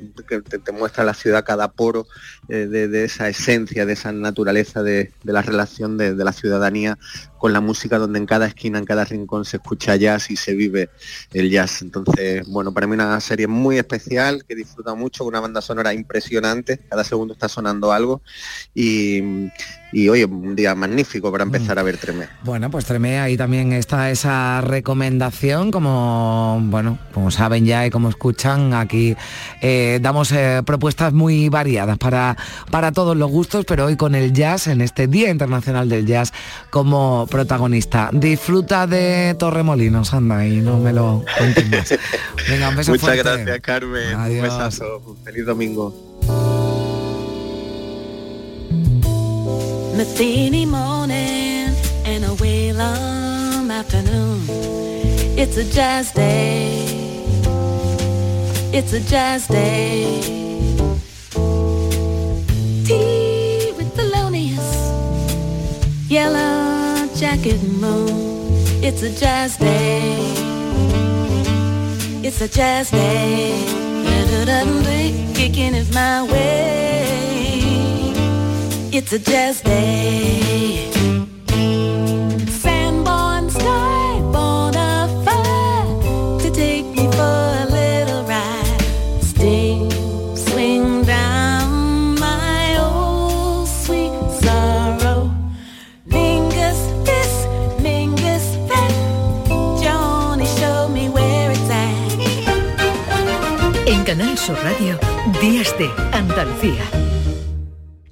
muestra la ciudad cada poro eh, de, esa esencia, de esa naturaleza de, la relación de, la ciudadanía con la música donde en cada esquina, en cada rincón se escucha jazz y se vive el jazz. Entonces, bueno, para mí una serie muy especial, que disfruta mucho, una banda sonora impresionante, cada segundo está sonando algo. Y, y hoy un día magnífico para empezar a ver Tremé. Bueno, pues Tremé, ahí también está esa recomendación, como bueno, como saben ya y como escuchan, aquí eh, damos eh, propuestas muy variadas para, para todos los gustos, pero hoy con el jazz, en este Día Internacional del Jazz, como protagonista. Disfruta de Torremolinos, anda, y no me lo cuentes más. Venga, un beso Muchas gracias, Carmen. Un besazo. Feliz domingo. Matheny morning and a Whalum afternoon. It's a jazz day. It's a jazz day. Tea with Thelonious. Yellow jacket moon. It's a jazz day. It's a jazz day. Kicking my way. It's a jazz day. Sanborn Sky, born fire to take me for a little ride. Sting, swing down my old sweet sorrow. Mingus this, mingus that. Johnny, show me where it's at. En Canal Sur Radio, Días de Andalucía.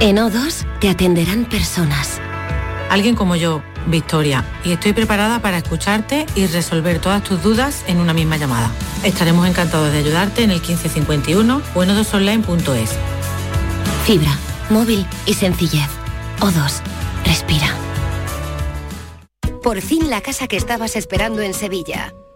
En O2 te atenderán personas. Alguien como yo, Victoria, y estoy preparada para escucharte y resolver todas tus dudas en una misma llamada. Estaremos encantados de ayudarte en el 1551 o en odosonline.es. Fibra, móvil y sencillez. O2. Respira. Por fin la casa que estabas esperando en Sevilla.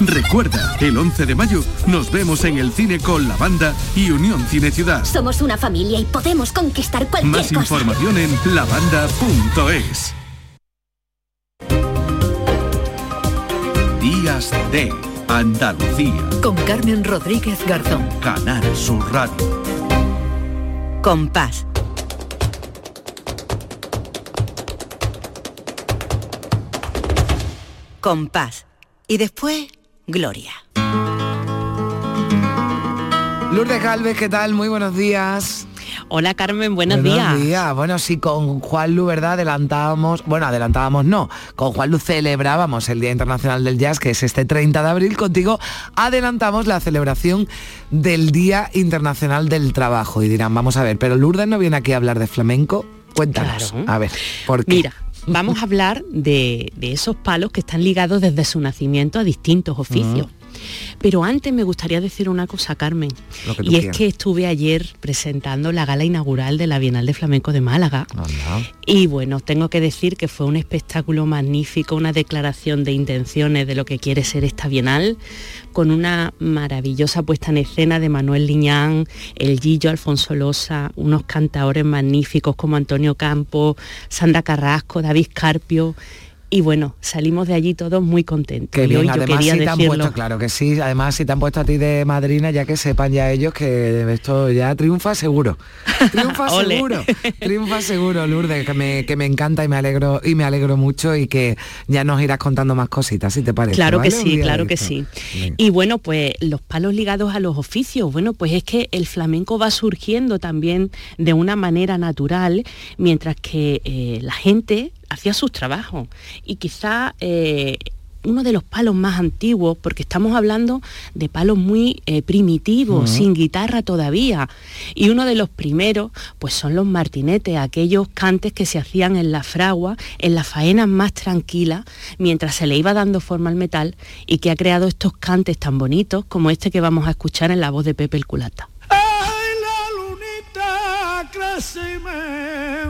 Recuerda, el 11 de mayo nos vemos en el cine con la banda y Unión Cine Ciudad. Somos una familia y podemos conquistar cualquier Más cosa. información en lavanda.es. Días de Andalucía. Con Carmen Rodríguez Garzón. Canal Sur Radio. Compás. Compás. Y después, Gloria. Lourdes Galvez, ¿qué tal? Muy buenos días. Hola Carmen, buenos, Buenos días. días. Bueno, sí, con Juan Lu, ¿verdad? Adelantábamos, bueno, adelantábamos no, con Juan Lu celebrábamos el Día Internacional del Jazz, que es este 30 de abril. Contigo adelantamos la celebración del Día Internacional del Trabajo. Y dirán, vamos a ver, pero Lourdes no viene aquí a hablar de flamenco. Cuéntanos. Claro. A ver, ¿por qué? Mira, vamos a hablar de, esos palos que están ligados desde su nacimiento a distintos oficios. Pero antes me gustaría decir una cosa, Carmen. Y es que estuve ayer presentando la gala inaugural de la Bienal de Flamenco de Málaga. Y bueno, tengo que decir que fue un espectáculo magnífico, una declaración de intenciones de lo que quiere ser esta Bienal, con una maravillosa puesta en escena de Manuel Liñán, el Gillo Alfonso Losa, unos cantaores magníficos como Antonio Campos, Sandra Carrasco, David Carpio. Y bueno, salimos de allí todos muy contentos. Qué bien, yo además quería si te han decirlo. puesto, claro que sí, además si te han puesto a ti de madrina, ya que sepan ya ellos que esto ya triunfa seguro. Triunfa seguro, triunfa seguro, Lourdes, que me, que me encanta y me alegro y me alegro mucho y que ya nos irás contando más cositas, si te parece. Claro que sí, claro que sí. Venga. Y bueno, pues los palos ligados a los oficios, bueno, pues es que el flamenco va surgiendo también de una manera natural, mientras que eh, la gente hacía sus trabajos. Y quizá eh, uno de los palos más antiguos, porque estamos hablando de palos muy eh, primitivos, sin guitarra todavía. Y uno de los primeros, pues son los martinetes, aquellos cantes que se hacían en la fragua, en las faenas más tranquilas, mientras se le iba dando forma al metal y que ha creado estos cantes tan bonitos como este que vamos a escuchar en la voz de Pepe el Culata. lunita crece y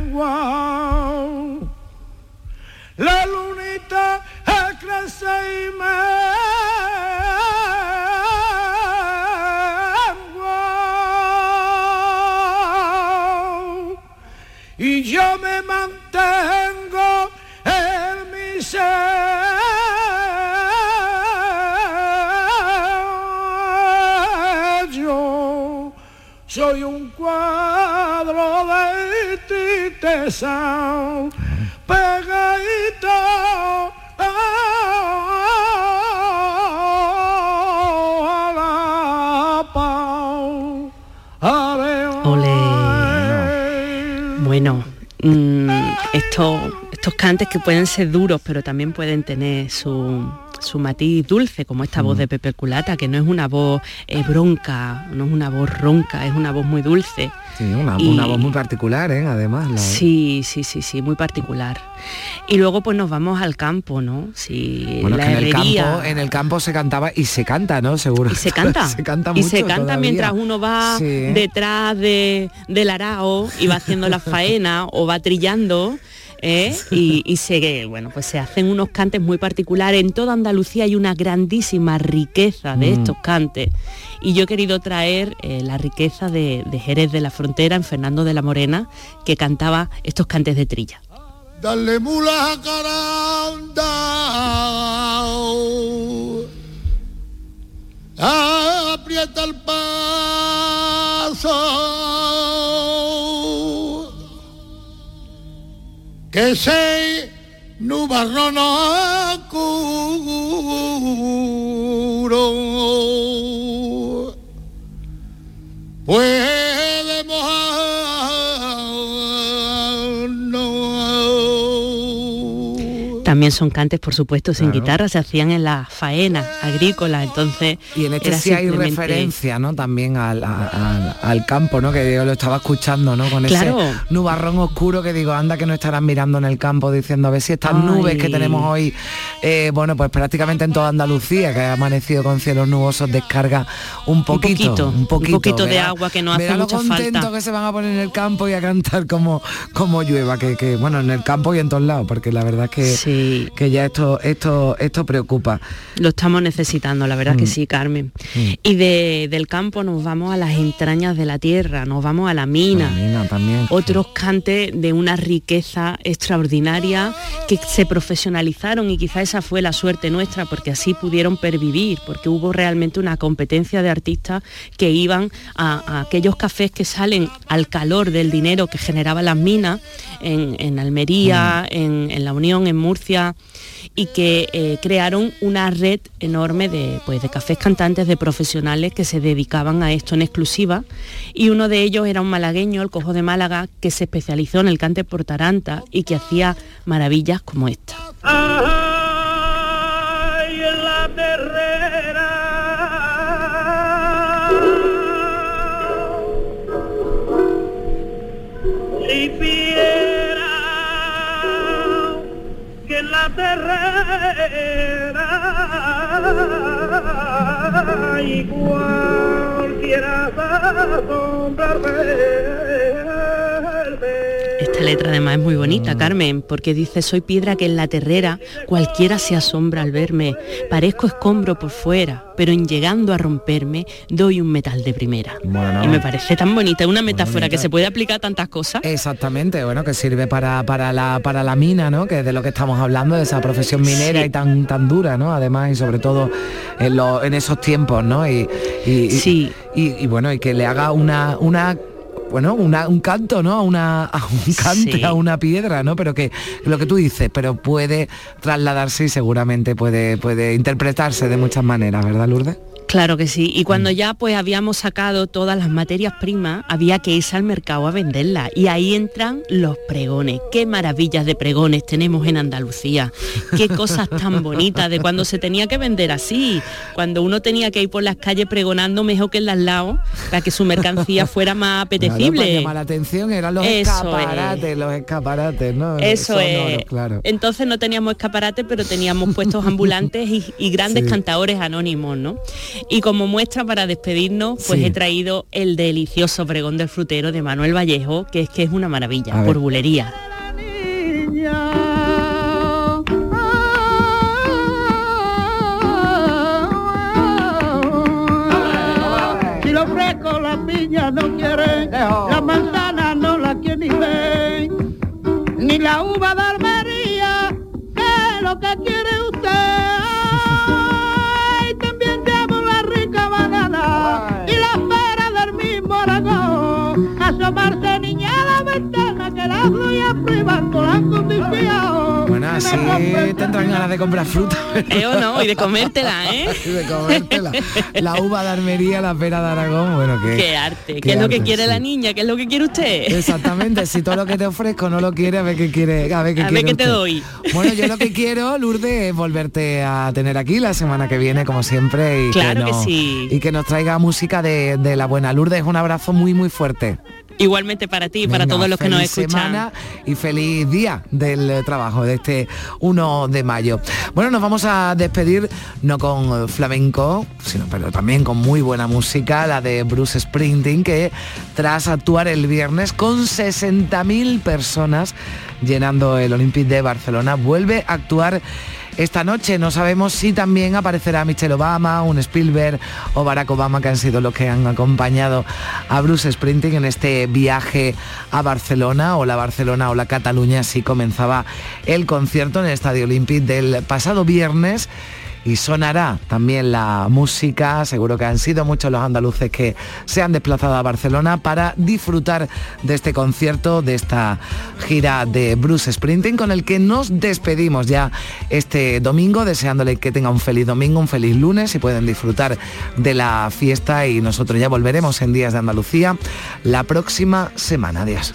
mengua. La lunita crece y mengua. Y yo me mantengo en mi ser. Soy un cuadro de titesa pegadito. Bueno, mm, esto- estos cantes que pueden ser duros, pero también pueden tener su, su matiz dulce, como esta voz de Pepe Culata, que no es una voz eh, bronca, no es una voz ronca, es una voz muy dulce. Sí, una, Y- una voz muy particular, ¿eh? Además. la- Sí, sí, sí, sí, muy particular. Y luego pues nos vamos al campo, ¿no? Sí, Bueno, la que en el, campo, en el campo se cantaba y se canta, ¿no? Seguro. Y se canta. se canta y se canta todavía. mientras uno va Sí. detrás de, del arao y va haciendo la faena o va trillando. ¿Eh? Y, y se, bueno, pues se hacen unos cantes muy particulares. En toda Andalucía hay una grandísima riqueza de Mm. estos cantes. Y yo he querido traer eh, la riqueza de, de Jerez de la Frontera, en Fernando de la Morena, que cantaba estos cantes de trilla. Dale mula caranda. Aprieta el paso. Que se nubarrón oscuro. Puede También son cantes, por supuesto, sin guitarra, se hacían en las faenas agrícolas, entonces... Y en este era sí hay simplemente- referencia, ¿no? También al, al- al campo, ¿no? Que yo lo estaba escuchando, ¿no? Con Claro. ese nubarrón oscuro que digo, anda que no estarán mirando en el campo diciendo a ver si estas Ay. nubes que tenemos hoy, eh, bueno, pues prácticamente en toda Andalucía, que ha amanecido con cielos nubosos, descarga un poquito, poquito, un poquito, un poquito de agua que no hace lo mucha contento falta. que se van a poner en el campo y a cantar como, como llueva, que, que, bueno, en el campo y en todos lados, porque la verdad es que, que ya esto, esto, esto preocupa. Lo estamos necesitando, la verdad que Mm. sí, Carmen. Mm. Y de- del campo nos vamos a las entrañas de la tierra, nos vamos a la mina. Mina también. Otros cantes de una riqueza extraordinaria que se profesionalizaron y quizá esa fue la suerte nuestra porque así pudieron pervivir, porque hubo realmente una competencia de artistas que iban a, a aquellos cafés que salen al calor del dinero que generaban las minas en, en Almería, en, en La Unión, en Murcia y que eh, crearon una red enorme de, pues, de cafés cantantes, de profesionales que se dedicaban a esto en exclusiva. Y uno de ellos era un malagueño, el Cojo de Málaga, que se especializó en el cante por taranta y que hacía maravillas como esta. La terrera y cualquiera sombra Esta letra además es muy bonita, Carmen, porque dice, soy piedra que en la terrera cualquiera se asombra al verme, parezco escombro por fuera, pero en llegando a romperme doy un metal de primera. Bueno. Y me parece tan bonita, una metáfora que se puede aplicar a tantas cosas. Exactamente, bueno, que sirve para, para, la, para la mina, ¿no? Que es de lo que estamos hablando, de esa profesión minera Sí. y tan, tan dura, ¿no? Además, y sobre todo en, lo- en esos tiempos, ¿no? Y, y- y- Sí. y, y bueno, y que le haga una, una bueno, una- un canto, ¿no? A, una, a un cante, Sí. a una piedra, ¿no? Pero que lo que tú dices, pero puede trasladarse y seguramente puede, puede interpretarse de muchas maneras, ¿verdad, Lourdes? Claro que sí. Y cuando Mm. ya pues habíamos sacado todas las materias primas, había que irse al mercado a venderlas. Y ahí entran los pregones. Qué maravillas de pregones tenemos en Andalucía. Qué cosas tan bonitas de cuando se tenía que vender así. Cuando uno tenía que ir por las calles pregonando mejor que en las lados para que su mercancía fuera más Claro, para apetecible. llamar la atención eran los Eso escaparates, los escaparates, ¿no? Eso Sonoros, es. claro. Entonces no teníamos escaparate, pero teníamos puestos ambulantes y, y grandes Sí. cantadores anónimos, ¿no? Y como muestra para despedirnos, pues Sí. he traído el delicioso pregón del frutero de Manuel Vallejo, que es que es una A maravilla, ver. por bulería. Si lo ofrezco la piña no quiere, la manzana no la quiere ni ver, ni la uva de Almería, que es lo que quiere Bueno, así tendrán ganas de comprar fruta. ¿Eh o no? Y de comértela, ¿eh? y de comértela. La uva de Armería, la pera de Aragón, bueno, que... Qué arte, qué, es lo que quiere la niña, qué es lo que quiere usted. Exactamente, si todo lo que te ofrezco no lo quiere, a ver qué quiere, a ver qué, a quiere ver qué te doy. Bueno, yo lo que quiero, Lourdes, es volverte a tener aquí la semana que viene, como siempre, y, Claro que sí. y que nos traiga música de, de la buena. Lourdes, un abrazo muy, muy fuerte. Igualmente para ti y para Venga, todos los que nos escuchan. semana y feliz día del trabajo de este 1 de mayo. Bueno, nos vamos a despedir no con flamenco, sino pero también con muy buena música, la de Bruce Springsteen, que tras actuar el viernes con 60.000 personas llenando el Olympic de Barcelona, vuelve a actuar esta noche. No sabemos si también aparecerá Michelle Obama, un Spielberg o Barack Obama, que han sido los que han acompañado a Bruce Springsteen en este viaje a Barcelona, o la Barcelona o la Cataluña. Así comenzaba el concierto en el Estadio Olímpic del pasado viernes y sonará también la música. Seguro que han sido muchos los andaluces que se han desplazado a Barcelona para disfrutar de este concierto, de esta gira de Bruce Springsteen con el que nos despedimos ya este domingo, deseándole que tenga un feliz domingo, un feliz lunes y pueden disfrutar de la fiesta y nosotros ya volveremos en Días de Andalucía la próxima semana. Adiós.